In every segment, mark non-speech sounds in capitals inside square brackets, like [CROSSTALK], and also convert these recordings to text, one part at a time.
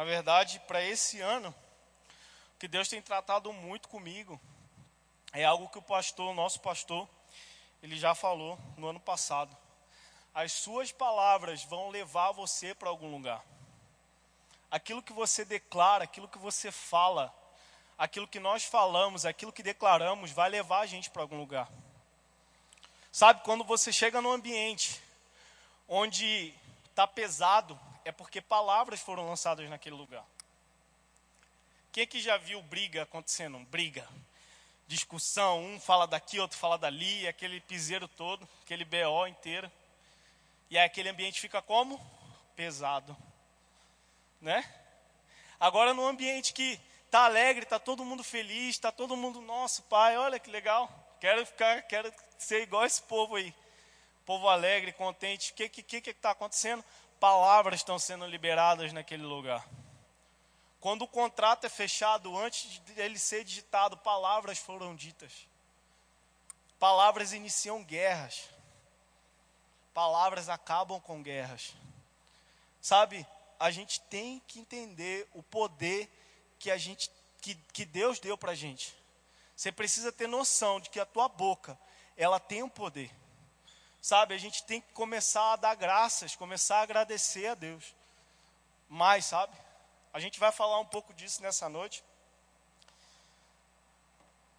Na verdade, para esse ano, o que Deus tem tratado muito comigo é algo que o pastor, o nosso pastor, ele já falou no ano passado. As suas palavras vão levar você para algum lugar. Aquilo que você declara, aquilo que você fala, aquilo que nós falamos, aquilo que declaramos, vai levar a gente para algum lugar. Sabe, quando você chega num ambiente onde está pesado, é porque palavras foram lançadas naquele lugar. Quem é que já viu briga acontecendo? Briga, discussão, um fala daqui, outro fala dali, aquele piseiro todo, aquele BO inteiro. E aí aquele ambiente fica como? Pesado. Né? Agora no ambiente que tá alegre, tá todo mundo feliz, tá todo mundo, nosso pai, olha que legal. Quero ficar, quero ser igual esse povo aí. Povo alegre, contente. O que que que está acontecendo? Palavras estão sendo liberadas naquele lugar. Quando o contrato é fechado, antes dele ser digitado, palavras foram ditas. Palavras iniciam guerras. Palavras acabam com guerras. Sabe, a gente tem que entender o poder que a gente que, que Deus deu para a gente. Você precisa ter noção de que a tua boca ela tem um poder. Sabe, a gente tem que começar a dar graças, começar a agradecer a Deus. Mas, sabe, a gente vai falar um pouco disso nessa noite.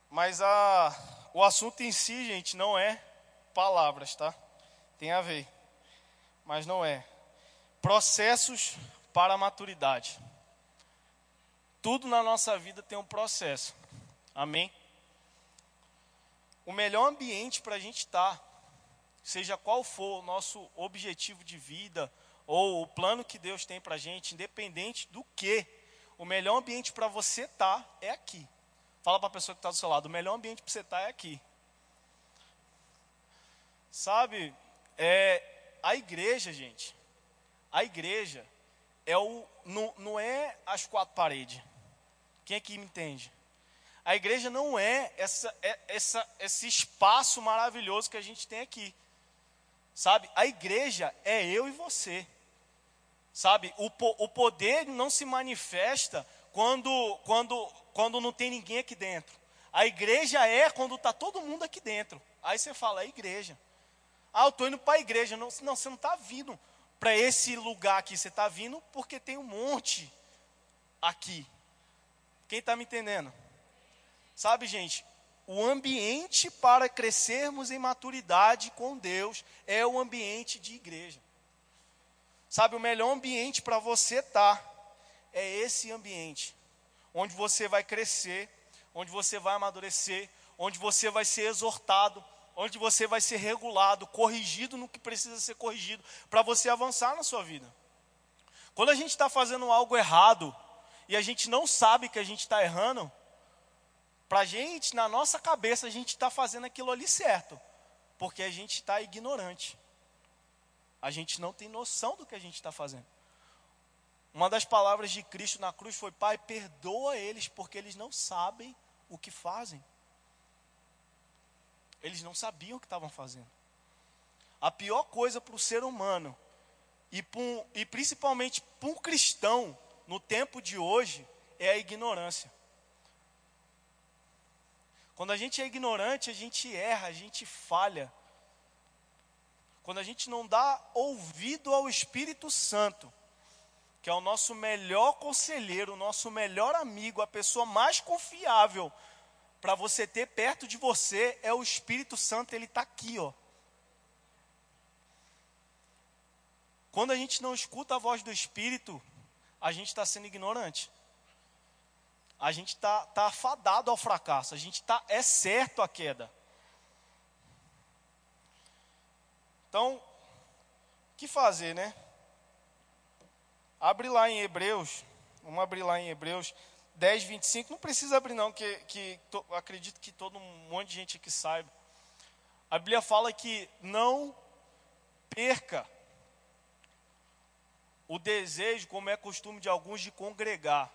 Mas a, o assunto em si, gente, não é palavras, tá? Tem a ver, mas não é. Processos para a maturidade. Tudo na nossa vida tem um processo. Amém? O melhor ambiente para a gente estar, tá, seja qual for o nosso objetivo de vida ou o plano que Deus tem para a gente, independente do que, o melhor ambiente para você estar tá é aqui. Fala para a pessoa que está do seu lado, o melhor ambiente para você estar tá é aqui. Sabe, é, a igreja, gente, a igreja é o, não, não é as quatro paredes. Quem aqui me entende? A igreja não é, essa, é essa, esse espaço maravilhoso que a gente tem aqui. Sabe? A igreja é eu e você. Sabe? O, o poder não se manifesta quando, quando, quando não tem ninguém aqui dentro. A igreja é quando está todo mundo aqui dentro. Aí você fala, é igreja. Ah, eu estou indo para a igreja. Não, não, você não está vindo para esse lugar aqui. Você está vindo porque tem um monte aqui. Quem está me entendendo? Sabe, gente, o ambiente para crescermos em maturidade com Deus é o ambiente de igreja. Sabe, o melhor ambiente para você estar tá é esse ambiente, onde você vai crescer, onde você vai amadurecer, onde você vai ser exortado, onde você vai ser regulado, corrigido no que precisa ser corrigido, para você avançar na sua vida. Quando a gente está fazendo algo errado, e a gente não sabe que a gente está errando, para a gente, na nossa cabeça, a gente está fazendo aquilo ali certo, porque a gente está ignorante. A gente não tem noção do que a gente está fazendo. Uma das palavras de Cristo na cruz foi: Pai, perdoa eles, porque eles não sabem o que fazem. Eles não sabiam o que estavam fazendo. A pior coisa para o ser humano, e, um, e principalmente para um cristão, no tempo de hoje é a ignorância. Quando a gente é ignorante, a gente erra, a gente falha. Quando a gente não dá ouvido ao Espírito Santo, que é o nosso melhor conselheiro, o nosso melhor amigo, a pessoa mais confiável para você ter perto de você é o Espírito Santo, ele está aqui, ó. Quando a gente não escuta a voz do Espírito, a gente está sendo ignorante. A gente está tá afadado ao fracasso. A gente está é certo a queda. Então, o que fazer, né? Abre lá em Hebreus. Vamos abrir lá em Hebreus 10, 25. Não precisa abrir, não, que, que to, acredito que todo um monte de gente aqui saiba. A Bíblia fala que não perca o desejo, como é costume de alguns, de congregar.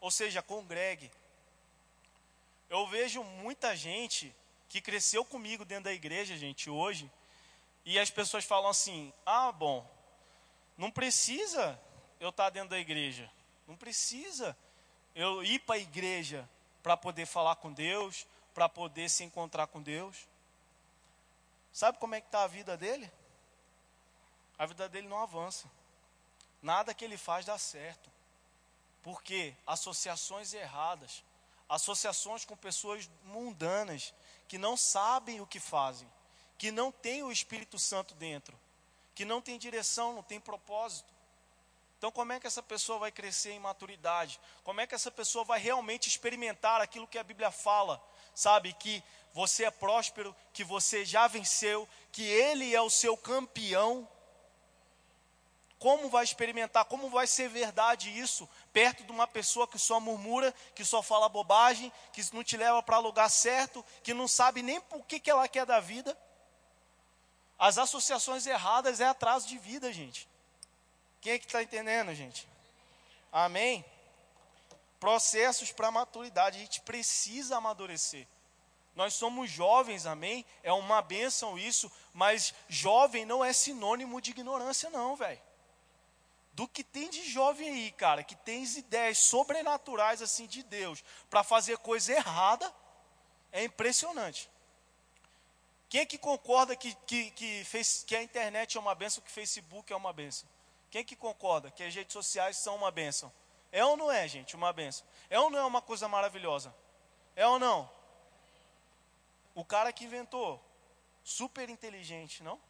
Ou seja, congregue. Eu vejo muita gente que cresceu comigo dentro da igreja, gente, hoje, e as pessoas falam assim: ah, bom, não precisa eu estar dentro da igreja. Não precisa eu ir para a igreja para poder falar com Deus, para poder se encontrar com Deus. Sabe como é que está a vida dele? A vida dele não avança. Nada que ele faz dá certo. Porque associações erradas, associações com pessoas mundanas, que não sabem o que fazem, que não têm o Espírito Santo dentro, que não tem direção, não tem propósito. Então, como é que essa pessoa vai crescer em maturidade? Como é que essa pessoa vai realmente experimentar aquilo que a Bíblia fala? Sabe, que você é próspero, que você já venceu, que Ele é o seu campeão. Como vai experimentar, como vai ser verdade isso perto de uma pessoa que só murmura, que só fala bobagem, que não te leva para lugar certo, que não sabe nem por que, que ela quer da vida? As associações erradas é atraso de vida, gente. Quem é que está entendendo, gente? Amém? Processos para maturidade, a gente precisa amadurecer. Nós somos jovens, amém? É uma benção isso, mas jovem não é sinônimo de ignorância, não, velho. Do que tem de jovem aí, cara, que tem ideias sobrenaturais assim de Deus para fazer coisa errada, é impressionante. Quem é que concorda que, que, que, fez, que a internet é uma benção, que o Facebook é uma benção? Quem que concorda que as redes sociais são uma bênção? É ou não é, gente, uma bênção? É ou não é uma coisa maravilhosa? É ou não? O cara que inventou, super inteligente, não?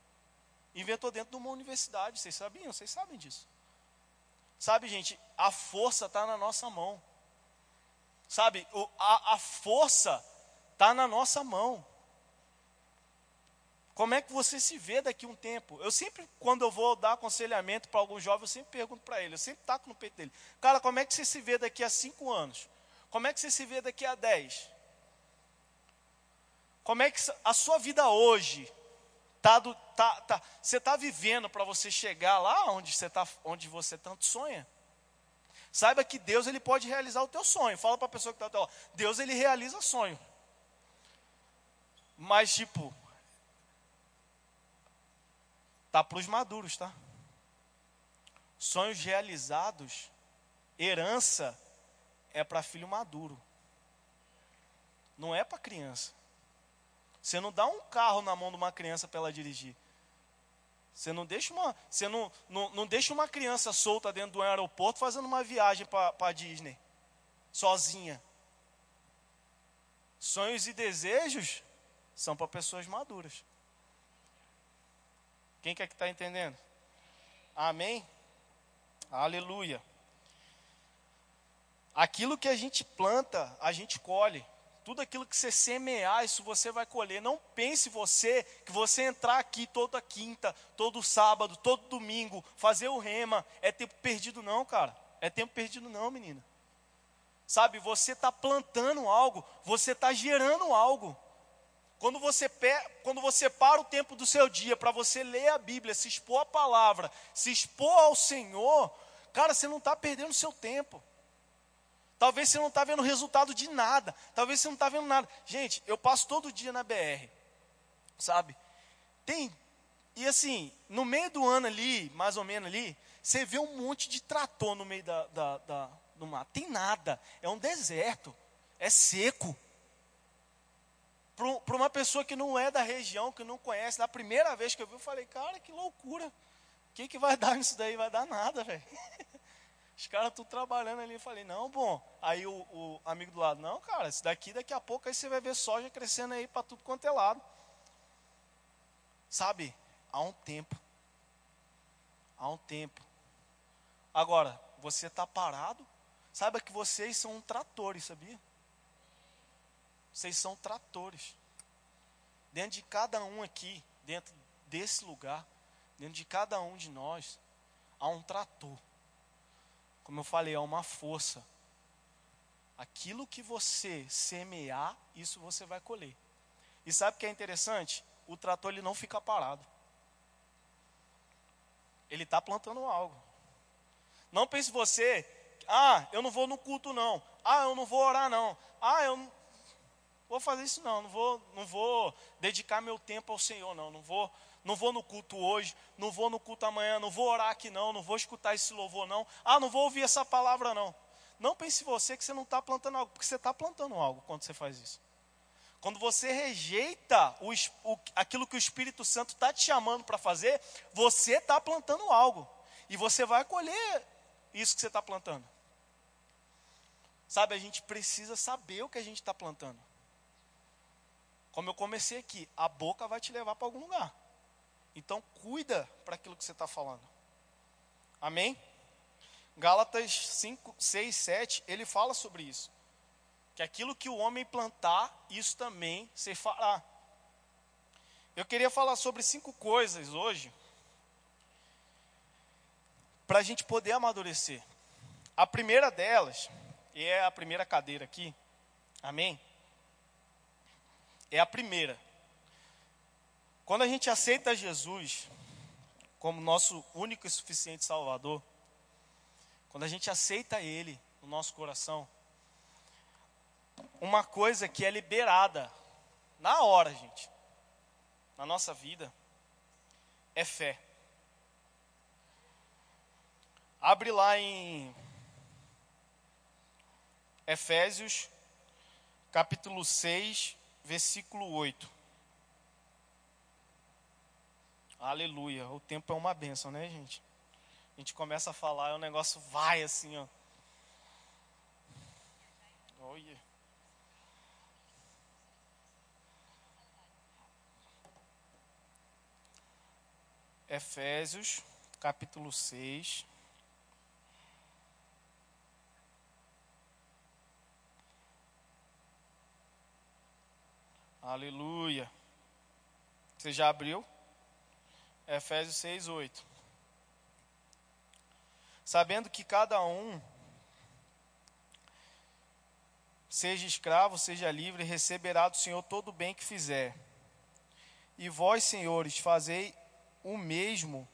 Inventou dentro de uma universidade, vocês sabiam? Vocês sabem disso. Sabe, gente, a força está na nossa mão. Sabe, a, a força está na nossa mão. Como é que você se vê daqui a um tempo? Eu sempre, quando eu vou dar aconselhamento para algum jovem, eu sempre pergunto para ele, eu sempre taco no peito dele. Cara, como é que você se vê daqui a cinco anos? Como é que você se vê daqui a dez? Como é que a sua vida hoje tá do, tá, tá, você está vivendo para você chegar lá onde você tá, onde você tanto sonha? Saiba que Deus ele pode realizar o teu sonho. Fala para a pessoa que está ao. Deus ele realiza sonho. Mas tipo, Tá para os maduros, tá? Sonhos realizados, herança é para filho maduro. Não é para criança. Você não dá um carro na mão de uma criança para ela dirigir. Você não deixa uma, você não, não, não deixa uma criança solta dentro do aeroporto fazendo uma viagem para Disney, sozinha. Sonhos e desejos são para pessoas maduras. Quem quer que está entendendo? Amém? Aleluia. Aquilo que a gente planta, a gente colhe. Tudo aquilo que você semear, isso você vai colher. Não pense você que você entrar aqui toda quinta, todo sábado, todo domingo, fazer o rema, é tempo perdido não, cara. É tempo perdido não, menina. Sabe, você está plantando algo, você está gerando algo. Quando você, quando você para o tempo do seu dia para você ler a Bíblia, se expor à palavra, se expor ao Senhor, cara, você não está perdendo seu tempo. Talvez você não está vendo resultado de nada. Talvez você não está vendo nada. Gente, eu passo todo dia na BR, sabe? Tem, e assim, no meio do ano ali, mais ou menos ali, você vê um monte de trator no meio da, da, da do mar. Tem nada, é um deserto, é seco para uma pessoa que não é da região, que não conhece, na primeira vez que eu vi, eu falei, cara, que loucura. O que, que vai dar nisso daí? Vai dar nada, velho. [LAUGHS] Os caras estão trabalhando ali. Eu falei, não, bom. Aí o, o, amigo do lado, não, cara, isso daqui, daqui a pouco, aí você vai ver soja crescendo aí para tudo quanto é lado. Sabe, há um tempo. Há um tempo. Agora, você está parado, saiba que vocês são tratores, sabia? Vocês são tratores. Dentro de cada um aqui, dentro desse lugar, dentro de cada um de nós, há um trator. Como eu falei, há uma força. Aquilo que você semear, isso você vai colher. E sabe o que é interessante? O trator ele não fica parado. Ele está plantando algo. Não pense você, ah, eu não vou no culto não. Ah, eu não vou orar não. Ah, eu vou fazer isso não, não vou, não vou dedicar meu tempo ao Senhor não, não vou, Não vou no culto hoje, não vou no culto amanhã, não vou orar aqui não, não vou escutar esse louvor não. Ah, não vou ouvir essa palavra não. Não pense você que você não está plantando algo, porque você está plantando algo quando você faz isso. Quando você rejeita o, o, aquilo que o Espírito Santo está te chamando para fazer, você está plantando algo. E você vai colher isso que você está plantando. Sabe, a gente precisa saber o que a gente está plantando. Como eu comecei aqui, a boca vai te levar para algum lugar. Então, cuida para aquilo que você está falando. Amém? Gálatas 5, 6, 7, ele fala sobre isso. Que aquilo que o homem plantar, isso também se fará. Eu queria falar sobre cinco coisas hoje, para a gente poder amadurecer. A primeira delas, e é a primeira cadeira aqui, amém? É a primeira. Quando a gente aceita Jesus como nosso único e suficiente Salvador, quando a gente aceita Ele no nosso coração, uma coisa que é liberada na hora, gente, na nossa vida, é fé. Abre lá em Efésios, capítulo 6, versículo 8. Aleluia. O tempo é uma benção, né, gente? A gente começa a falar e o negócio vai assim, ó. Olha. Efésios, capítulo 6. Aleluia. Você já abriu? Efésios 6, 8. Sabendo que cada um, seja escravo, seja livre, receberá do Senhor todo o bem que fizer. E vós, senhores, fazei o mesmo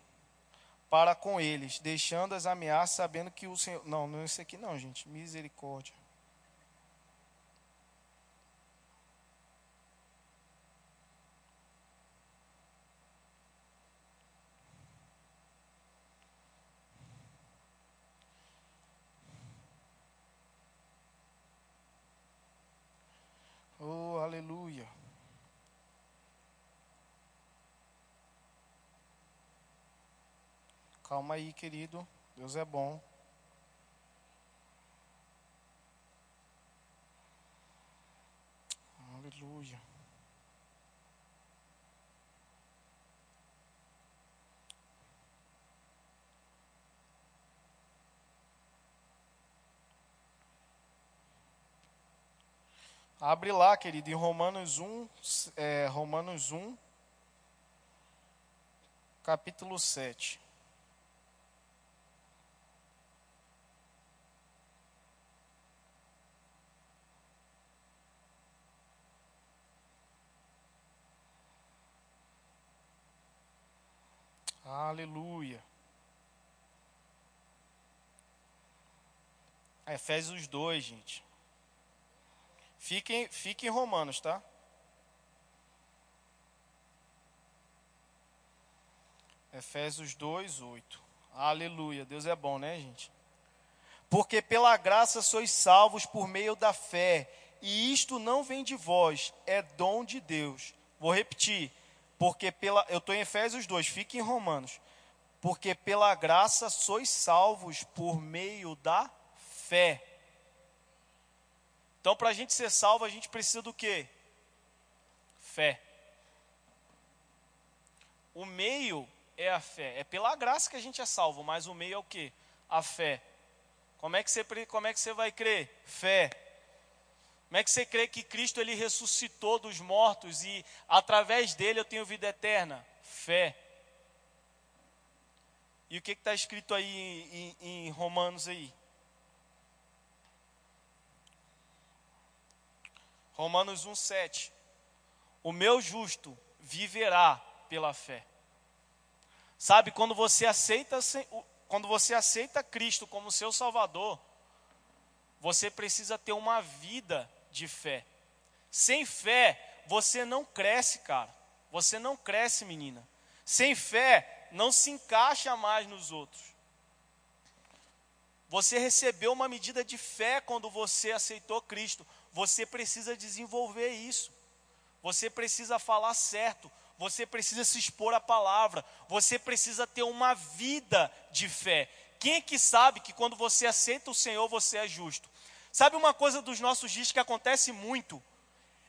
para com eles, deixando as ameaças, sabendo que o Senhor. Não, não é isso aqui, não, gente. Misericórdia. Aleluia. Calma aí, querido. Deus é bom. Aleluia. Abre lá, querido, em Romanos 1, é, Romanos 1, capítulo 7. Aleluia. Efésios 2, gente. Fiquem, fiquem em Romanos, tá? Efésios 2, 8. Aleluia. Deus é bom, né, gente? Porque pela graça sois salvos por meio da fé, e isto não vem de vós, é dom de Deus. Vou repetir. Porque pela. Eu estou em Efésios 2, fique em Romanos. Porque pela graça sois salvos por meio da fé. Então, para a gente ser salvo, a gente precisa do quê? Fé. O meio é a fé. É pela graça que a gente é salvo, mas o meio é o quê? A fé. Como é que você, como é que você vai crer? Fé. Como é que você crê que Cristo ele ressuscitou dos mortos e através dele eu tenho vida eterna? Fé. E o que está escrito aí em, em Romanos aí? Romanos 1,7. O meu justo viverá pela fé. Sabe, quando você aceita, quando você aceita Cristo como seu Salvador, você precisa ter uma vida de fé. Sem fé, você não cresce, cara. Você não cresce, menina. Sem fé, não se encaixa mais nos outros. Você recebeu uma medida de fé quando você aceitou Cristo. Você precisa desenvolver isso. Você precisa falar certo. Você precisa se expor à palavra. Você precisa ter uma vida de fé. Quem é que sabe que quando você aceita o Senhor, você é justo? Sabe uma coisa dos nossos dias que acontece muito?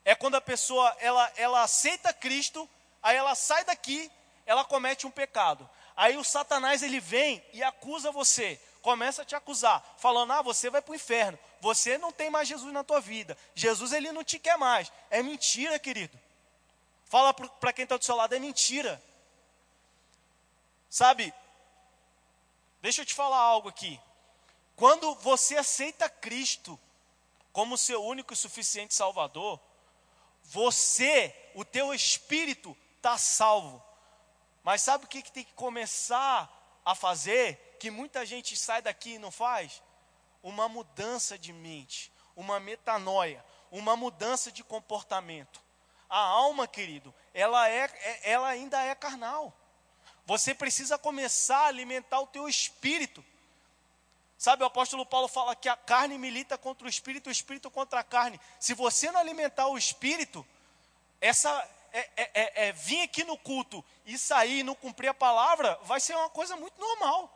É quando a pessoa ela, ela aceita Cristo, aí ela sai daqui, ela comete um pecado. Aí o Satanás ele vem e acusa você, começa a te acusar, falando: "Ah, você vai para o inferno. Você não tem mais Jesus na tua vida. Jesus ele não te quer mais". É mentira, querido. Fala para quem está do seu lado, é mentira. Sabe? Deixa eu te falar algo aqui. Quando você aceita Cristo como seu único e suficiente Salvador, você, o teu espírito está salvo. Mas sabe o que, que tem que começar a fazer? Que muita gente sai daqui e não faz? Uma mudança de mente, uma metanoia, uma mudança de comportamento. A alma, querido, ela, é, é ela ainda é carnal. Você precisa começar a alimentar o teu espírito. Sabe, o apóstolo Paulo fala que a carne milita contra o espírito, o espírito contra a carne. Se você não alimentar o espírito, essa é, é, é, é, vir aqui no culto e sair e não cumprir a palavra, vai ser uma coisa muito normal.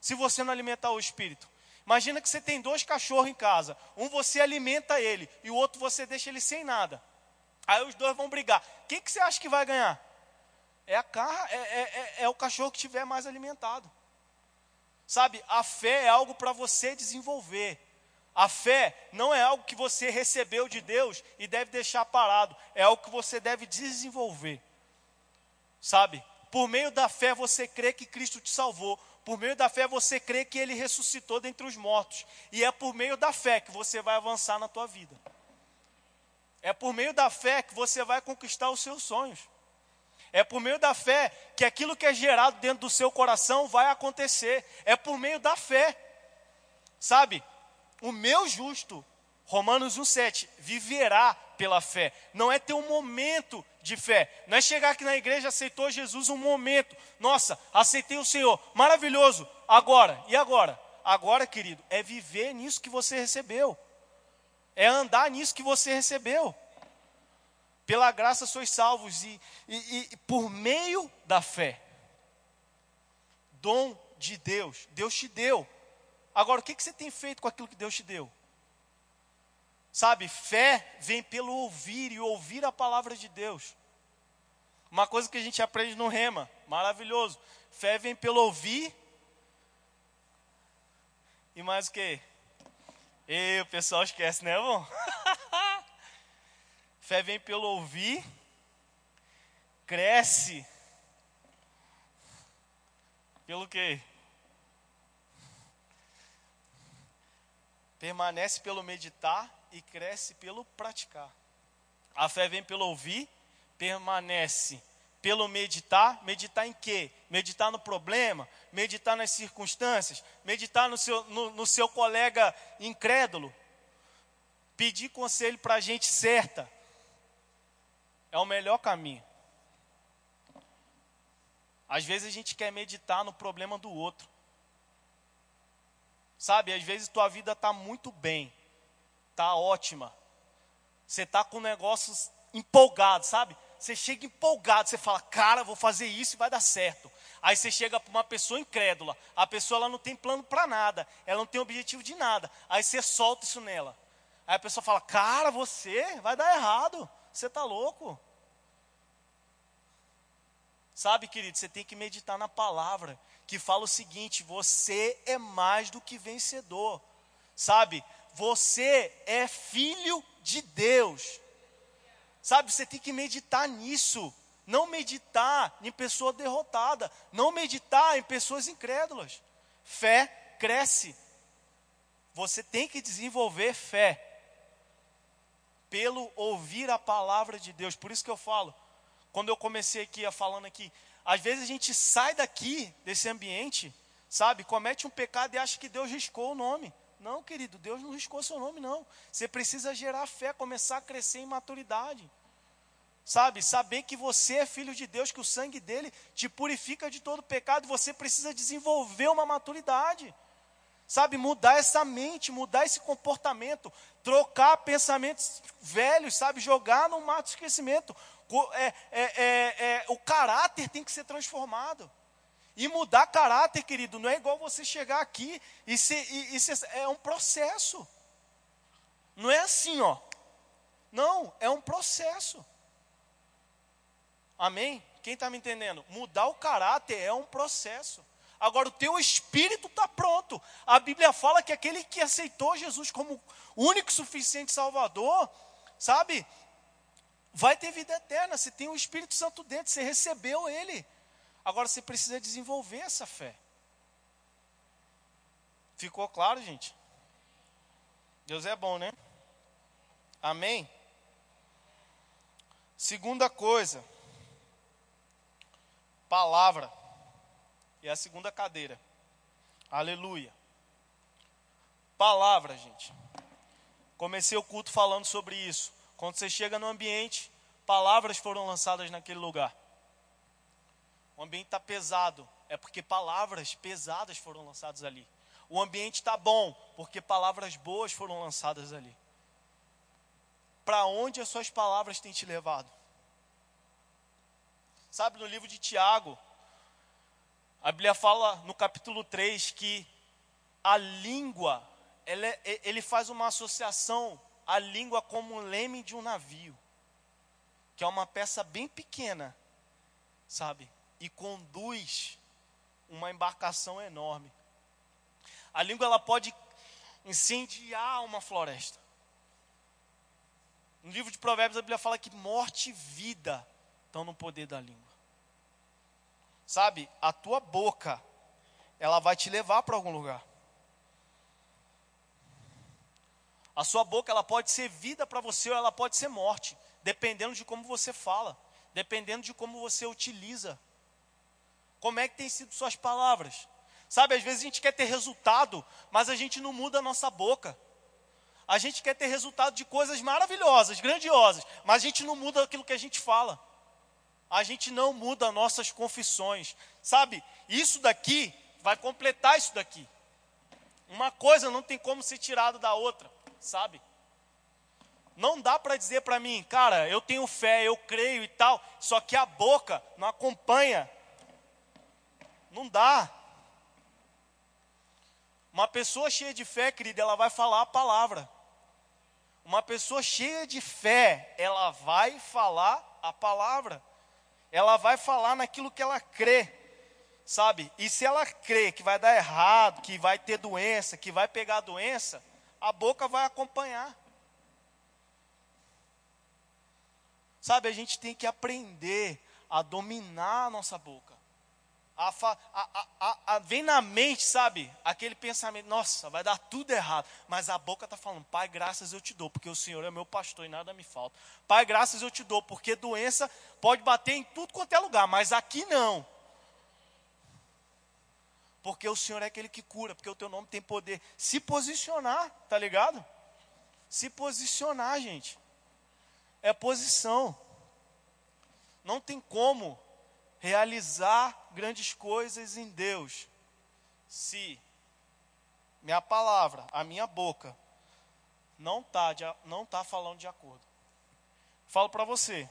Se você não alimentar o espírito. Imagina que você tem dois cachorros em casa. Um você alimenta ele e o outro você deixa ele sem nada. Aí os dois vão brigar. Quem que você acha que vai ganhar? É, a carra, é, é, é, é o cachorro que estiver mais alimentado. Sabe, a fé é algo para você desenvolver. A fé não é algo que você recebeu de Deus e deve deixar parado, é algo que você deve desenvolver. Sabe? Por meio da fé você crê que Cristo te salvou, por meio da fé você crê que ele ressuscitou dentre os mortos, e é por meio da fé que você vai avançar na tua vida. É por meio da fé que você vai conquistar os seus sonhos. É por meio da fé que aquilo que é gerado dentro do seu coração vai acontecer. É por meio da fé. Sabe? O meu justo, Romanos 1,7, viverá pela fé. Não é ter um momento de fé. Não é chegar aqui na igreja, aceitou Jesus um momento. Nossa, aceitei o Senhor. Maravilhoso. Agora, e agora? Agora, querido, é viver nisso que você recebeu. É andar nisso que você recebeu. Pela graça sois salvos e, e, e por meio da fé. Dom de Deus. Deus te deu. Agora, o que, que você tem feito com aquilo que Deus te deu? Sabe, fé vem pelo ouvir e ouvir a palavra de Deus. Uma coisa que a gente aprende no Rema, maravilhoso. Fé vem pelo ouvir. E mais o que? E o pessoal esquece, né, bom? [LAUGHS] Fé vem pelo ouvir, cresce. Pelo quê? Permanece pelo meditar e cresce pelo praticar. A fé vem pelo ouvir, permanece pelo meditar. Meditar em quê? Meditar no problema, meditar nas circunstâncias, meditar no seu, no, no seu colega incrédulo. Pedir conselho para a gente certa é o melhor caminho. Às vezes a gente quer meditar no problema do outro. Sabe, às vezes tua vida está muito bem, está ótima. Você está com negócios empolgado, sabe? Você chega empolgado, você fala, cara, vou fazer isso e vai dar certo. Aí você chega para uma pessoa incrédula, a pessoa ela não tem plano para nada, ela não tem objetivo de nada. Aí você solta isso nela. Aí a pessoa fala, cara, você vai dar errado, você está louco. Sabe, querido, você tem que meditar na palavra que fala o seguinte: você é mais do que vencedor. Sabe, você é filho de Deus. Sabe, você tem que meditar nisso. Não meditar em pessoa derrotada. Não meditar em pessoas incrédulas. Fé cresce. Você tem que desenvolver fé. Pelo ouvir a palavra de Deus. Por isso que eu falo quando eu comecei aqui falando aqui, às vezes a gente sai daqui desse ambiente, sabe, comete um pecado e acha que Deus riscou o nome. Não, querido, Deus não riscou seu nome, não. Você precisa gerar fé, começar a crescer em maturidade. Sabe, saber que você é filho de Deus, que o sangue dele te purifica de todo pecado, você precisa desenvolver uma maturidade. Sabe, mudar essa mente, mudar esse comportamento, trocar pensamentos velhos, sabe, jogar no mato de esquecimento. É, é, é, é, o caráter tem que ser transformado. E mudar caráter, querido, não é igual você chegar aqui e ser, e, e ser, é um processo. Não é assim, ó. Não, é um processo. Amém? Quem está me entendendo? Mudar o caráter é um processo. Agora, o teu espírito está pronto. A Bíblia fala que aquele que aceitou Jesus como único e suficiente Salvador, sabe, vai ter vida eterna. Você tem o Espírito Santo dentro, você recebeu ele. Agora você precisa desenvolver essa fé. Ficou claro, gente? Deus é bom, né? Amém? Segunda coisa, palavra. É a segunda cadeira. Aleluia. Palavra, gente. Comecei o culto falando sobre isso. Quando você chega no ambiente, palavras foram lançadas naquele lugar. O ambiente está pesado, é porque palavras pesadas foram lançadas ali. O ambiente está bom, porque palavras boas foram lançadas ali. Para onde as suas palavras têm te levado? Sabe, no livro de Tiago, a Bíblia fala no capítulo 3 que a língua, é, ele faz uma associação à língua como um leme de um navio, que é uma peça bem pequena, sabe? E conduz uma embarcação enorme. A língua ela pode incendiar uma floresta. No livro de Provérbios a Bíblia fala que morte e vida estão no poder da língua. Sabe, a tua boca, ela vai te levar para algum lugar. A sua boca, ela pode ser vida para você ou ela pode ser morte, dependendo de como você fala, dependendo de como você utiliza. Como é que tem sido suas palavras? Sabe, às vezes a gente quer ter resultado, mas a gente não muda a nossa boca. A gente quer ter resultado de coisas maravilhosas, grandiosas, mas a gente não muda aquilo que a gente fala a gente não muda nossas confissões. Sabe, isso daqui vai completar isso daqui. Uma coisa não tem como ser tirado da outra, sabe? Não dá para dizer para mim, cara, eu tenho fé, eu creio e tal, só que a boca não acompanha. Não dá. Uma pessoa cheia de fé, querida, ela vai falar a palavra. Uma pessoa cheia de fé, ela vai falar a palavra ela vai falar naquilo que ela crê, sabe? E se ela crê que vai dar errado, que vai ter doença, que vai pegar doença, a boca vai acompanhar. Sabe, a gente tem que aprender a dominar a nossa boca. A, a, a, vem na mente, sabe, aquele pensamento, nossa, vai dar tudo errado. Mas a boca está falando, Pai, graças eu te dou, porque o Senhor é meu pastor e nada me falta. Pai, graças eu te dou, porque doença pode bater em tudo quanto é lugar, mas aqui não. Porque o Senhor é aquele que cura, porque o teu nome tem poder. Se posicionar, tá ligado? Se posicionar, gente. É posição. Não tem como realizar grandes coisas em Deus se minha palavra, a minha boca, não está não tá falando de acordo. Falo para você,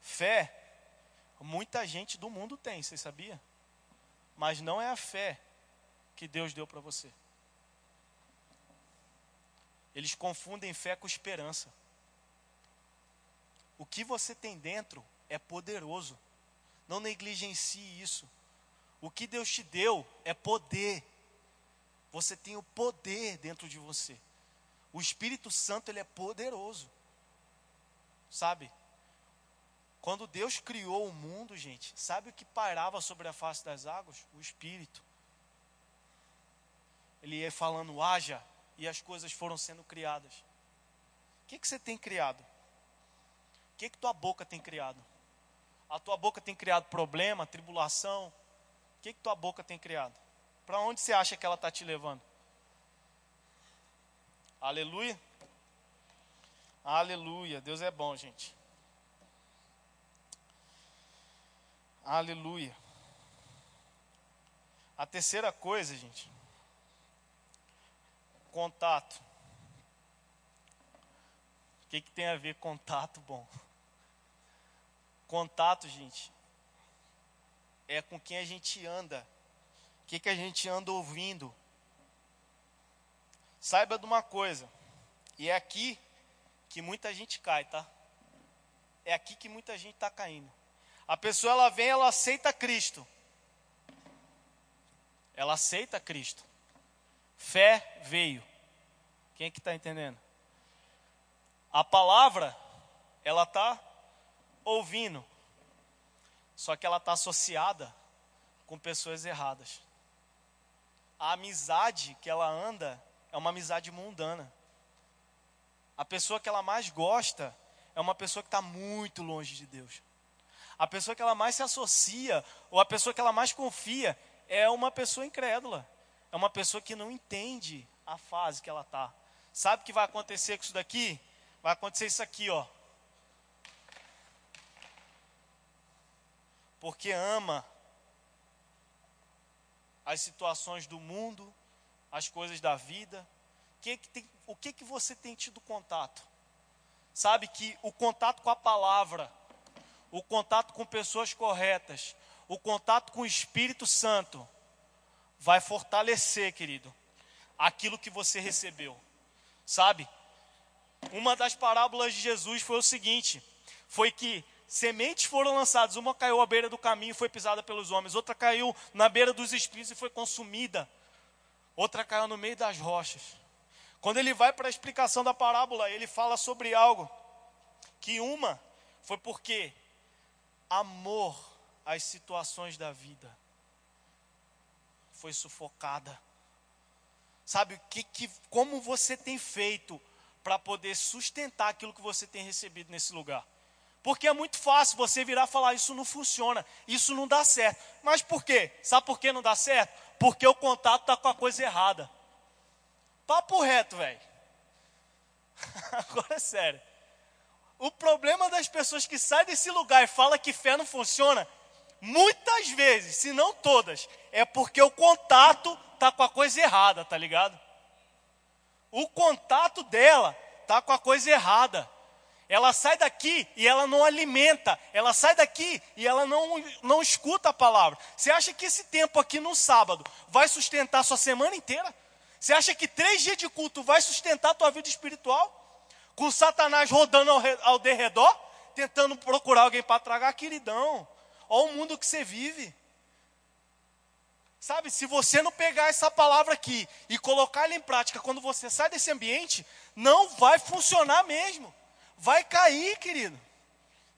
fé, muita gente do mundo tem, você sabia? Mas não é a fé que Deus deu para você. Eles confundem fé com esperança. O que você tem dentro é poderoso. Não negligencie isso. O que Deus te deu é poder. Você tem o poder dentro de você. O Espírito Santo ele é poderoso. Sabe? Quando Deus criou o mundo, gente, sabe o que pairava sobre a face das águas? O Espírito. Ele ia falando, haja, e as coisas foram sendo criadas. O que, que você tem criado? O que, que tua boca tem criado? A tua boca tem criado problema, tribulação. O que, que tua boca tem criado? Para onde você acha que ela está te levando? Aleluia. Aleluia. Deus é bom, gente. Aleluia. A terceira coisa, gente, contato. O que, que tem a ver contato bom? Contato, gente, é com quem a gente anda. O que, que a gente anda ouvindo. Saiba de uma coisa, e é aqui que muita gente cai, tá? É aqui que muita gente está caindo. A pessoa ela vem, ela aceita Cristo. Ela aceita Cristo. Fé veio. Quem é que está entendendo? A palavra, ela está ouvindo. Só que ela está associada com pessoas erradas. A amizade que ela anda é uma amizade mundana. A pessoa que ela mais gosta é uma pessoa que está muito longe de Deus. A pessoa que ela mais se associa, ou a pessoa que ela mais confia, é uma pessoa incrédula. É uma pessoa que não entende a fase que ela está. Sabe o que vai acontecer com isso daqui? Vai acontecer isso aqui, ó. Porque ama as situações do mundo, as coisas da vida. Que que tem, o que, que você tem tido contato? Sabe que o contato com a palavra, o contato com pessoas corretas, o contato com o Espírito Santo, vai fortalecer, querido, aquilo que você recebeu. Sabe? Uma das parábolas de Jesus foi o seguinte: foi que sementes foram lançadas, uma caiu à beira do caminho e foi pisada pelos homens, outra caiu na beira dos espinhos e foi consumida, outra caiu no meio das rochas. Quando ele vai para a explicação da parábola, ele fala sobre algo que uma foi porque amor às situações da vida foi sufocada. Sabe que, que como você tem feito para poder sustentar aquilo que você tem recebido nesse lugar? Porque é muito fácil você virar falar: Isso não funciona, isso não dá certo. Mas por quê? Sabe por que não dá certo? Porque o contato está com a coisa errada. Papo reto, velho. [LAUGHS] Agora é sério. O problema das pessoas que saem desse lugar e falam que fé não funciona, muitas vezes, se não todas, é porque o contato tá com a coisa errada, tá ligado? O contato dela tá com a coisa errada. Ela sai daqui e ela não alimenta. Ela sai daqui e ela não, não escuta a palavra. Você acha que esse tempo aqui no sábado vai sustentar sua semana inteira? Você acha que três dias de culto vai sustentar a tua vida espiritual? Com Satanás rodando ao, ao derredor, tentando procurar alguém para tragar, queridão. Olha o mundo que você vive. Sabe, se você não pegar essa palavra aqui e colocar ela em prática quando você sai desse ambiente, não vai funcionar mesmo. Vai cair, querido.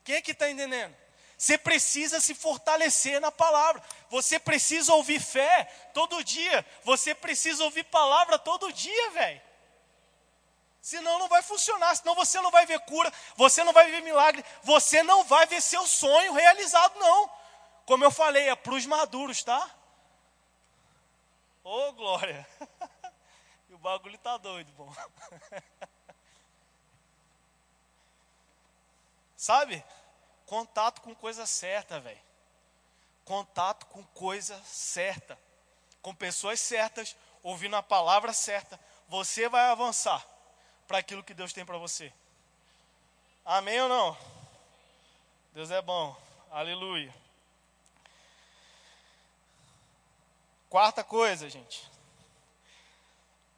Quem é que está entendendo? Você precisa se fortalecer na palavra. Você precisa ouvir fé todo dia. Você precisa ouvir palavra todo dia, velho. Senão não vai funcionar, senão você não vai ver cura, você não vai ver milagre, você não vai ver seu sonho realizado, não. Como eu falei, é para os maduros, tá? Ô, oh, glória! [LAUGHS] e o bagulho tá doido, bom. [LAUGHS] Sabe? Contato com coisa certa, velho. Contato com coisa certa. Com pessoas certas, ouvindo a palavra certa, você vai avançar para aquilo que Deus tem para você. Amém ou não? Deus é bom. Aleluia. Quarta coisa, gente.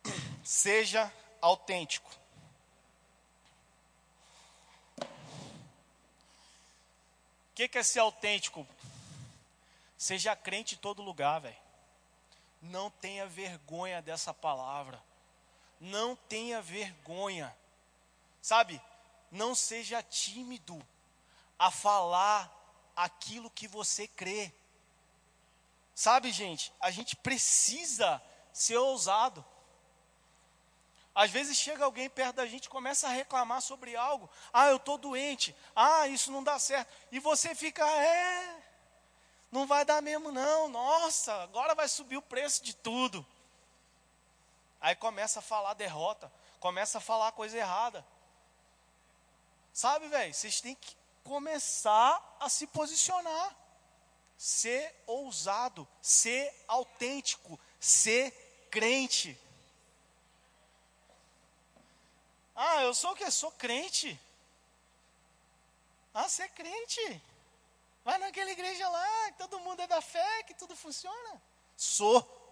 [CLEARS THROAT] Seja autêntico. que, que é ser autêntico? Seja crente em todo lugar, velho. Não tenha vergonha dessa palavra. Não tenha vergonha. Sabe? Não seja tímido a falar aquilo que você crê. Sabe, gente? A gente precisa ser ousado. Às vezes chega alguém perto da gente começa a reclamar sobre algo. Ah, eu estou doente. Ah, isso não dá certo. E você fica, é, não vai dar mesmo não. Nossa, agora vai subir o preço de tudo. Aí começa a falar derrota, começa a falar coisa errada. Sabe, velho, vocês têm que começar a se posicionar. ser ousado, ser autêntico, ser crente. Ah, eu sou o que? Sou crente. Ah, você é crente. Vai naquela igreja lá, que todo mundo é da fé, que tudo funciona. Sou.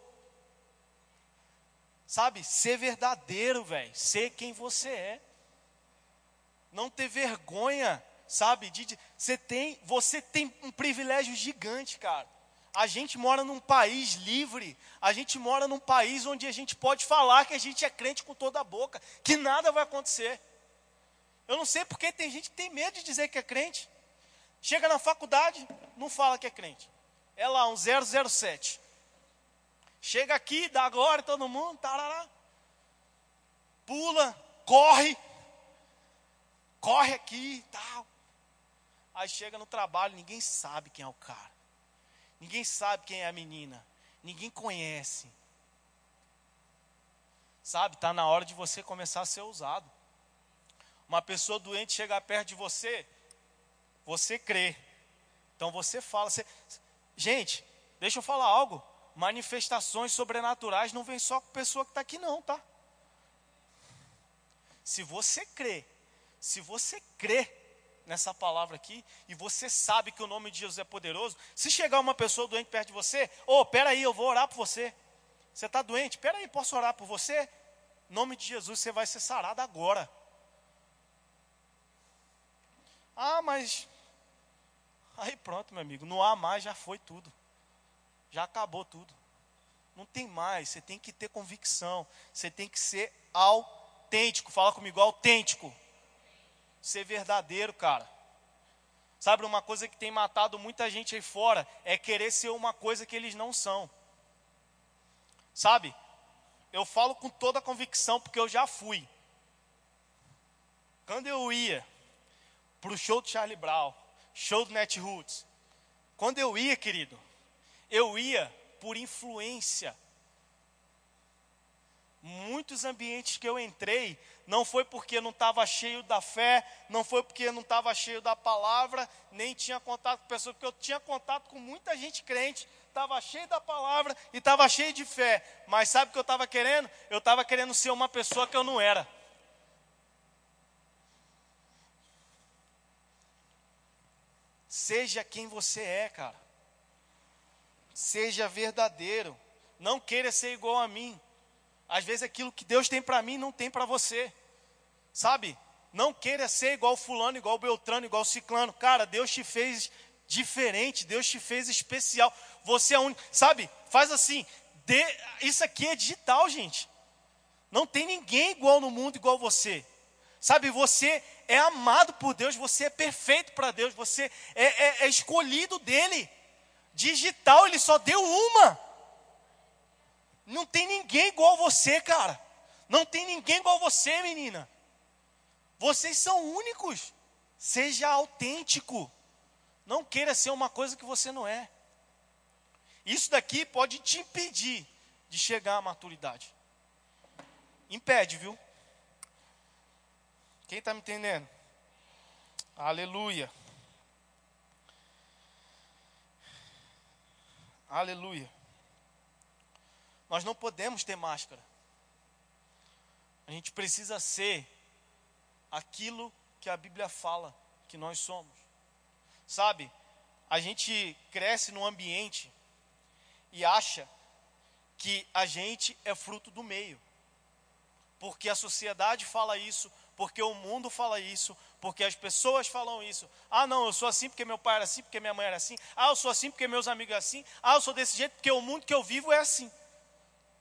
Sabe, ser verdadeiro, velho. Ser quem você é. Não ter vergonha, sabe? De, você, tem, você tem um privilégio gigante, cara. A gente mora num país livre. A gente mora num país onde a gente pode falar que a gente é crente com toda a boca. Que nada vai acontecer. Eu não sei porque tem gente que tem medo de dizer que é crente. Chega na faculdade, não fala que é crente. É lá, um 007. Chega aqui, dá glória a todo mundo, tarará. Pula, corre. Corre aqui tal. Aí chega no trabalho, ninguém sabe quem é o cara. Ninguém sabe quem é a menina. Ninguém conhece. Sabe, está na hora de você começar a ser ousado. Uma pessoa doente chegar perto de você, você crê. Então você fala. Você... Gente, deixa eu falar algo manifestações sobrenaturais não vem só com pessoa que está aqui, não, tá? Se você crê, se você crê nessa palavra aqui, e você sabe que o nome de Jesus é poderoso, se chegar uma pessoa doente perto de você, ô, oh, peraí, eu vou orar por você. Você está doente? Peraí, posso orar por você? Nome de Jesus, você vai ser sarado agora. Ah, mas. Aí pronto, meu amigo, não há mais, já foi tudo já acabou tudo. Não tem mais, você tem que ter convicção, você tem que ser autêntico. Fala comigo, autêntico. Ser verdadeiro, cara. Sabe uma coisa que tem matado muita gente aí fora é querer ser uma coisa que eles não são. Sabe? Eu falo com toda a convicção porque eu já fui. Quando eu ia para o show do Charlie Brown, show do Net Roots, quando eu ia, querido, eu ia por influência. Muitos ambientes que eu entrei, não foi porque não estava cheio da fé, não foi porque não estava cheio da palavra, nem tinha contato com pessoas, porque eu tinha contato com muita gente crente, estava cheio da palavra e estava cheio de fé. Mas sabe o que eu estava querendo? Eu estava querendo ser uma pessoa que eu não era. Seja quem você é, cara. Seja verdadeiro. Não queira ser igual a mim. Às vezes aquilo que Deus tem para mim não tem para você. Sabe? Não queira ser igual fulano, igual Beltrano, igual Ciclano. Cara, Deus te fez diferente, Deus te fez especial. Você é único. Sabe? Faz assim. De... Isso aqui é digital, gente. Não tem ninguém igual no mundo igual você. Sabe, você é amado por Deus, você é perfeito para Deus, você é, é, é escolhido dele. Digital, ele só deu uma. Não tem ninguém igual você, cara. Não tem ninguém igual você, menina. Vocês são únicos. Seja autêntico. Não queira ser uma coisa que você não é. Isso daqui pode te impedir de chegar à maturidade. Impede, viu? Quem está me entendendo? Aleluia. Aleluia. Nós não podemos ter máscara. A gente precisa ser aquilo que a Bíblia fala que nós somos. Sabe, a gente cresce num ambiente e acha que a gente é fruto do meio. Porque a sociedade fala isso, porque o mundo fala isso, porque as pessoas falam isso. Ah, não, eu sou assim porque meu pai era assim, porque minha mãe era assim. Ah, eu sou assim porque meus amigos são assim. Ah, eu sou desse jeito porque o mundo que eu vivo é assim.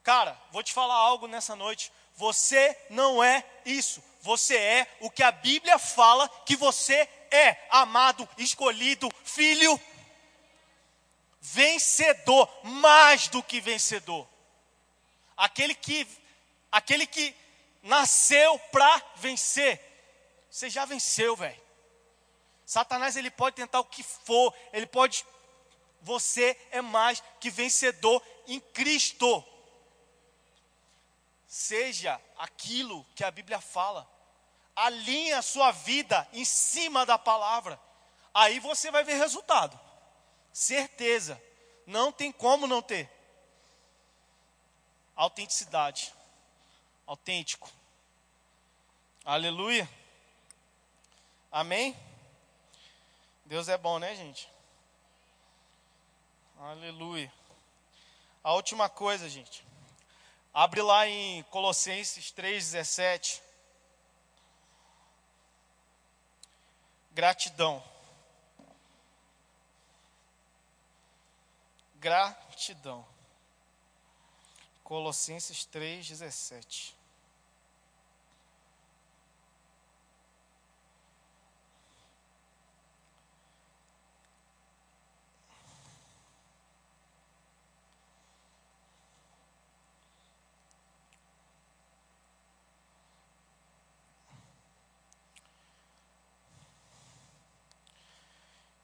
Cara, vou te falar algo nessa noite. Você não é isso. Você é o que a Bíblia fala que você é, amado, escolhido, filho, vencedor, mais do que vencedor. Aquele que aquele que nasceu para vencer. Você já venceu, velho. Satanás ele pode tentar o que for, ele pode. Você é mais que vencedor em Cristo. Seja aquilo que a Bíblia fala. Alinhe a sua vida em cima da palavra. Aí você vai ver resultado. Certeza. Não tem como não ter. Autenticidade. Autêntico. Aleluia. Amém? Deus é bom, né, gente? Aleluia. A última coisa, gente. Abre lá em Colossenses 3,17. Gratidão. Gratidão. Colossenses 3,17.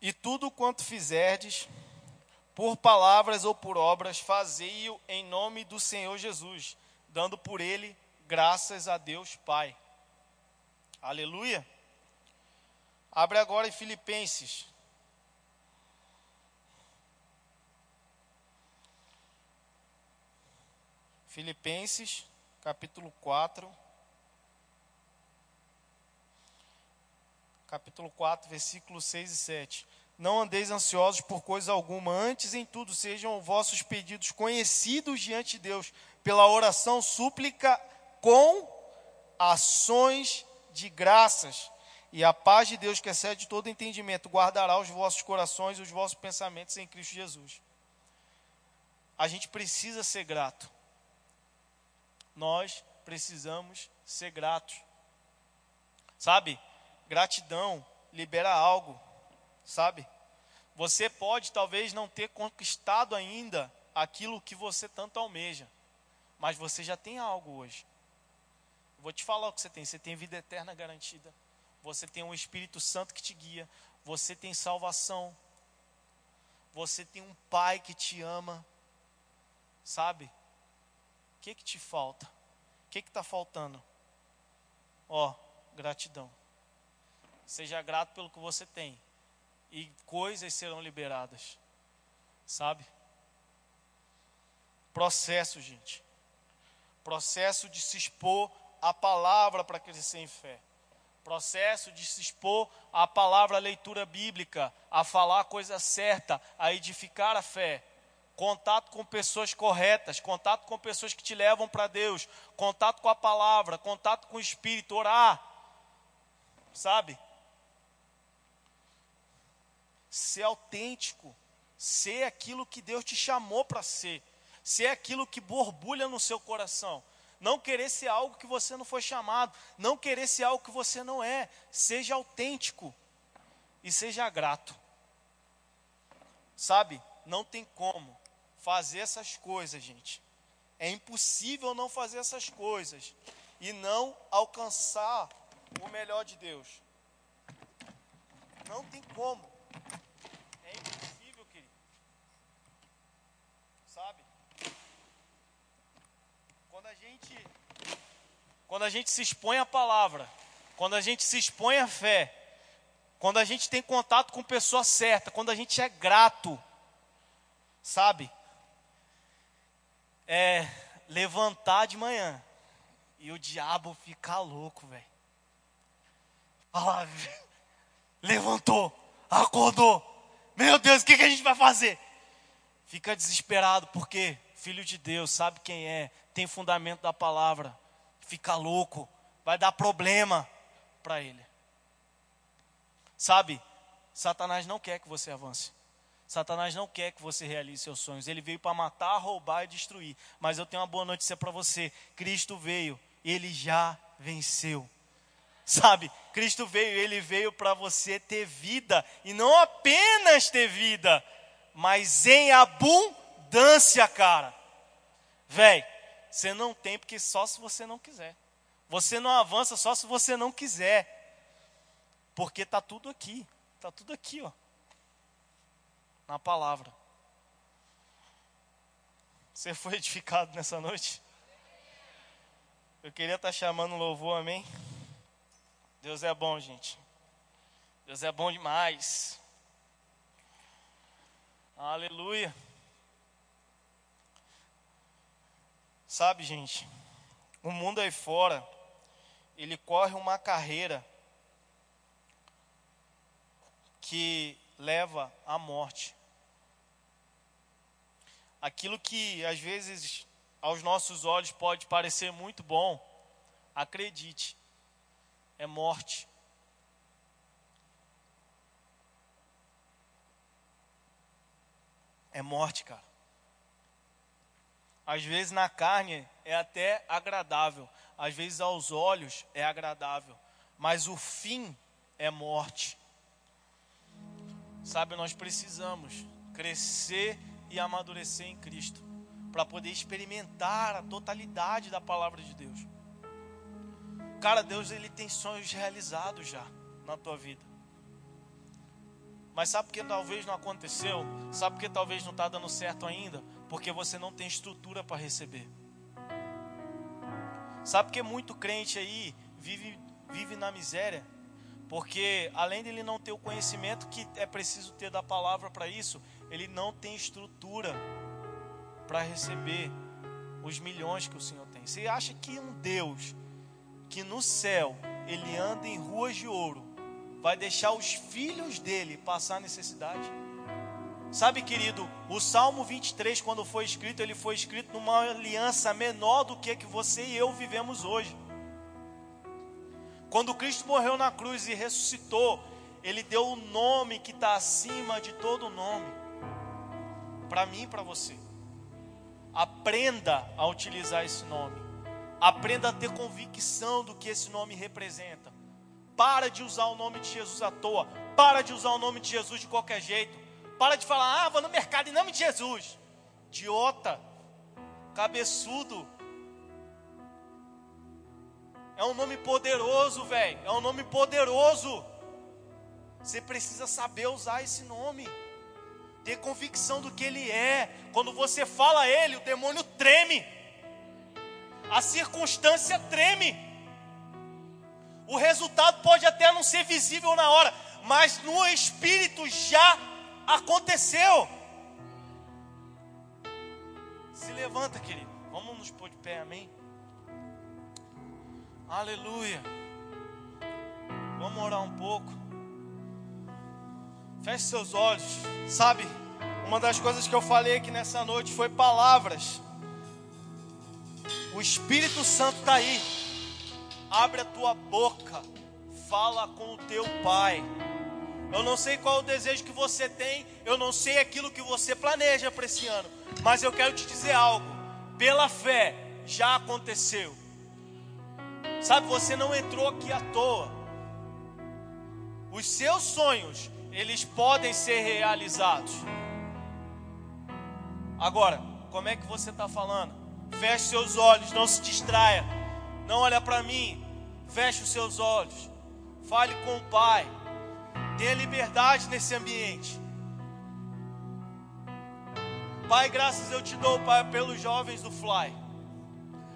E tudo quanto fizerdes, por palavras ou por obras, fazei-o em nome do Senhor Jesus, dando por ele graças a Deus Pai. Aleluia. Abre agora em Filipenses. Filipenses, capítulo 4. Capítulo 4, versículos 6 e 7. Não andeis ansiosos por coisa alguma, antes em tudo sejam vossos pedidos conhecidos diante de Deus, pela oração súplica com ações de graças. E a paz de Deus, que excede todo entendimento, guardará os vossos corações e os vossos pensamentos em Cristo Jesus. A gente precisa ser grato. Nós precisamos ser gratos. Sabe? Gratidão libera algo, sabe? Você pode talvez não ter conquistado ainda aquilo que você tanto almeja, mas você já tem algo hoje. vou te falar o que você tem: você tem vida eterna garantida, você tem um Espírito Santo que te guia, você tem salvação, você tem um Pai que te ama, sabe? O que que te falta? O que que está faltando? Ó, gratidão. Seja grato pelo que você tem. E coisas serão liberadas. Sabe? Processo, gente. Processo de se expor à palavra para crescer em fé. Processo de se expor à palavra, à leitura bíblica, a falar a coisa certa, a edificar a fé. Contato com pessoas corretas, contato com pessoas que te levam para Deus, contato com a palavra, contato com o Espírito, orar. Sabe? Ser autêntico, ser aquilo que Deus te chamou para ser, ser aquilo que borbulha no seu coração. Não querer ser algo que você não foi chamado, não querer ser algo que você não é. Seja autêntico e seja grato. Sabe, não tem como fazer essas coisas, gente. É impossível não fazer essas coisas e não alcançar o melhor de Deus. Não tem como. É impossível, querido. Sabe? Quando a gente quando a gente se expõe à palavra, quando a gente se expõe à fé, quando a gente tem contato com pessoa certa, quando a gente é grato, sabe? É levantar de manhã e o diabo ficar louco, velho. Fala, [LAUGHS] levantou, acordou. Meu Deus, o que, que a gente vai fazer? Fica desesperado, porque filho de Deus, sabe quem é, tem fundamento da palavra. Fica louco, vai dar problema para ele. Sabe, Satanás não quer que você avance. Satanás não quer que você realize seus sonhos. Ele veio para matar, roubar e destruir. Mas eu tenho uma boa notícia para você: Cristo veio, ele já venceu. Sabe, Cristo veio, ele veio para você ter vida, e não apenas ter vida, mas em abundância, cara. Véi, você não tem porque só se você não quiser. Você não avança só se você não quiser. Porque tá tudo aqui, tá tudo aqui, ó. Na palavra. Você foi [LAUGHS] edificado nessa noite? Eu queria estar tá chamando louvor, amém? Deus é bom, gente. Deus é bom demais. Aleluia. Sabe, gente, o mundo aí fora, ele corre uma carreira que leva à morte. Aquilo que às vezes aos nossos olhos pode parecer muito bom, acredite, é morte. É morte, cara. Às vezes na carne é até agradável, às vezes aos olhos é agradável, mas o fim é morte. Sabe, nós precisamos crescer e amadurecer em Cristo para poder experimentar a totalidade da palavra de Deus. Cara, Deus ele tem sonhos realizados já na tua vida. Mas sabe por que talvez não aconteceu? Sabe por que talvez não está dando certo ainda? Porque você não tem estrutura para receber. Sabe por que muito crente aí vive, vive na miséria? Porque além de ele não ter o conhecimento que é preciso ter da palavra para isso, ele não tem estrutura para receber os milhões que o Senhor tem. Você acha que um Deus que no céu ele anda em ruas de ouro vai deixar os filhos dele passar necessidade? Sabe, querido, o Salmo 23, quando foi escrito, ele foi escrito numa aliança menor do que que você e eu vivemos hoje. Quando Cristo morreu na cruz e ressuscitou, Ele deu o nome que está acima de todo nome, para mim e para você. Aprenda a utilizar esse nome, aprenda a ter convicção do que esse nome representa. Para de usar o nome de Jesus à toa, para de usar o nome de Jesus de qualquer jeito, para de falar, ah, vou no mercado em nome de Jesus. Idiota, cabeçudo, é um nome poderoso, velho. É um nome poderoso. Você precisa saber usar esse nome. Ter convicção do que ele é. Quando você fala ele, o demônio treme. A circunstância treme. O resultado pode até não ser visível na hora, mas no espírito já aconteceu. Se levanta, querido. Vamos nos pôr de pé, amém? Aleluia. Vamos orar um pouco. Feche seus olhos. Sabe, uma das coisas que eu falei aqui nessa noite foi palavras. O Espírito Santo está aí. Abre a tua boca. Fala com o teu Pai. Eu não sei qual o desejo que você tem. Eu não sei aquilo que você planeja para esse ano. Mas eu quero te dizer algo. Pela fé, já aconteceu. Sabe, você não entrou aqui à toa. Os seus sonhos, eles podem ser realizados. Agora, como é que você está falando? Feche seus olhos, não se distraia. Não olha para mim. Feche os seus olhos. Fale com o Pai. Tenha liberdade nesse ambiente. Pai, graças eu te dou, Pai, pelos jovens do Fly.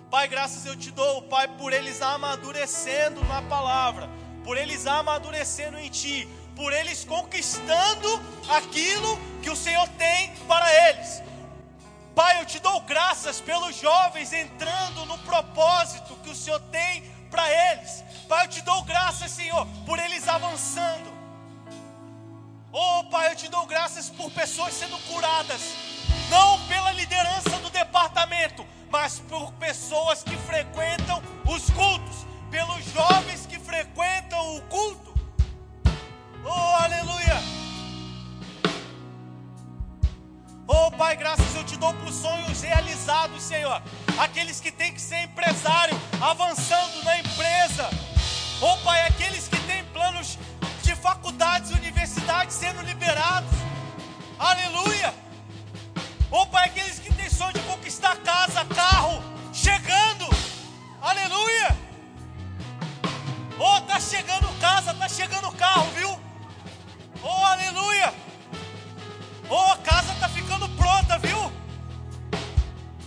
Pai, graças eu te dou, Pai, por eles amadurecendo na palavra, por eles amadurecendo em Ti, por eles conquistando aquilo que o Senhor tem para eles. Pai, eu te dou graças pelos jovens entrando no propósito que o Senhor tem para eles. Pai, eu te dou graças, Senhor, por eles avançando. Oh, Pai, eu te dou graças por pessoas sendo curadas, não pela liderança do departamento, mas por pessoas que frequentam os cultos, pelos jovens que frequentam o culto. Oh, aleluia! Oh, Pai, graças eu te dou por sonhos realizados, Senhor. Aqueles que têm que ser empresário, avançando na empresa. Oh, Pai, aqueles que têm planos de faculdades universidades sendo liberados. Aleluia! Oh, Pai, aqueles que têm sonho de conquistar casa, carro, chegando. Aleluia. Oh, tá chegando casa, tá chegando carro, viu? Oh, aleluia. Oh, a casa tá ficando pronta, viu?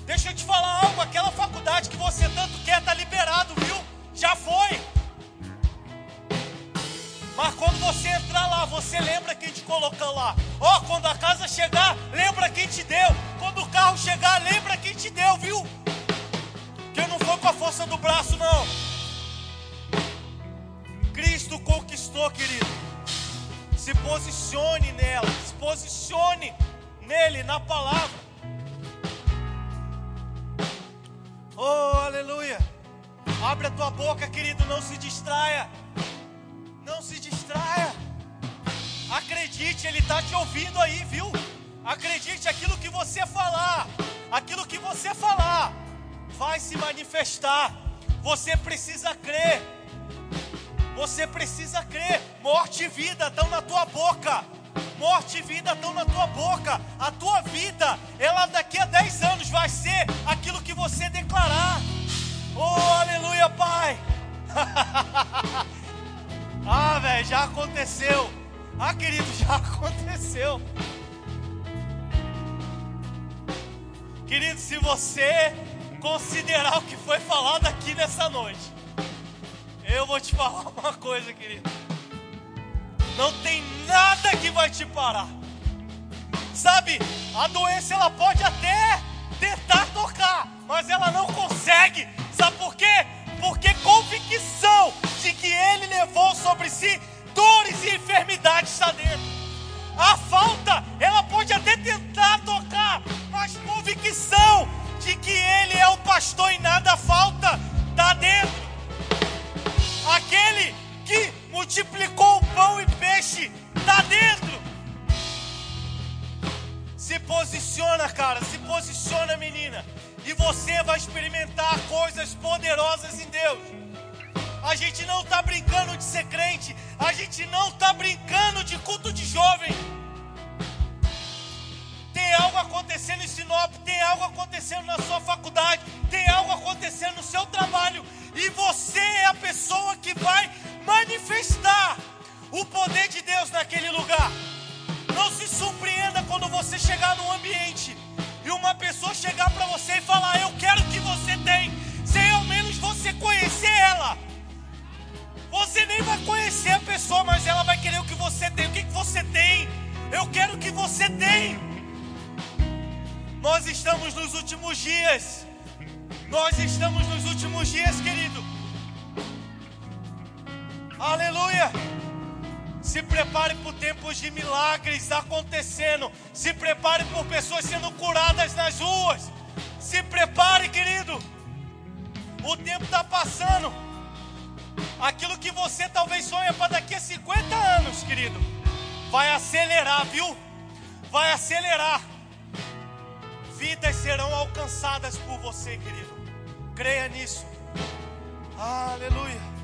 Deixa eu te falar algo, aquela faculdade que você tanto quer tá liberado, viu? Já foi. Mas quando você entrar lá, você lembra que a gente colocou lá. Ó, oh, quando a casa chegar, lembra quem te deu. Quando o carro chegar, lembra quem te deu, viu? Que não foi com a força do braço, não. Cristo conquistou, querido. Se posicione nela, se posicione nele, na palavra. Oh, aleluia. Abre a tua boca, querido, não se distraia. Não se distraia. Acredite, Ele está te ouvindo aí, viu? Acredite, aquilo que você falar, aquilo que você falar, vai se manifestar. Você precisa crer. Você precisa crer. Morte e vida estão na tua boca. Morte e vida estão na tua boca. A tua vida, ela daqui a 10 anos vai ser aquilo que você declarar. Oh, aleluia, Pai. [LAUGHS] ah, velho, já aconteceu. Ah, querido, já aconteceu. Querido, se você considerar o que foi falado aqui nessa noite, eu vou te falar [LAUGHS] uma coisa, querido. Não tem nada que vai te parar. Sabe, a doença ela pode até tentar tocar, mas ela não consegue. Sabe por quê? Porque convicção de que ele levou sobre si dores e enfermidades está dentro. A falta, ela pode até tentar tocar, mas convicção de que ele é o pastor e nada falta está dentro. Aquele que multiplicou o pão e peixe está dentro. Se posiciona, cara, se posiciona, menina, e você vai experimentar coisas poderosas em Deus. A gente não está brincando de ser crente, a gente não está brincando de culto de jovem. Tem algo acontecendo em Sinop, tem algo acontecendo na sua faculdade, tem algo acontecendo no seu trabalho, e você é a pessoa que vai manifestar o poder de Deus naquele lugar. Não se surpreenda quando você chegar num ambiente e uma pessoa chegar para você e falar: Eu quero que você tem, sem ao menos você conhecer ela. Você nem vai conhecer a pessoa, mas ela vai querer o que você tem. O que, que você tem? Eu quero o que você tem. Nós estamos nos últimos dias. Nós estamos nos últimos dias, querido. Aleluia. Se prepare por tempos de milagres acontecendo. Se prepare por pessoas sendo curadas nas ruas. Se prepare, querido. O tempo está passando. Aquilo que você talvez sonha para daqui a 50 anos, querido, vai acelerar, viu? Vai acelerar. Vidas serão alcançadas por você, querido. Creia nisso. Aleluia.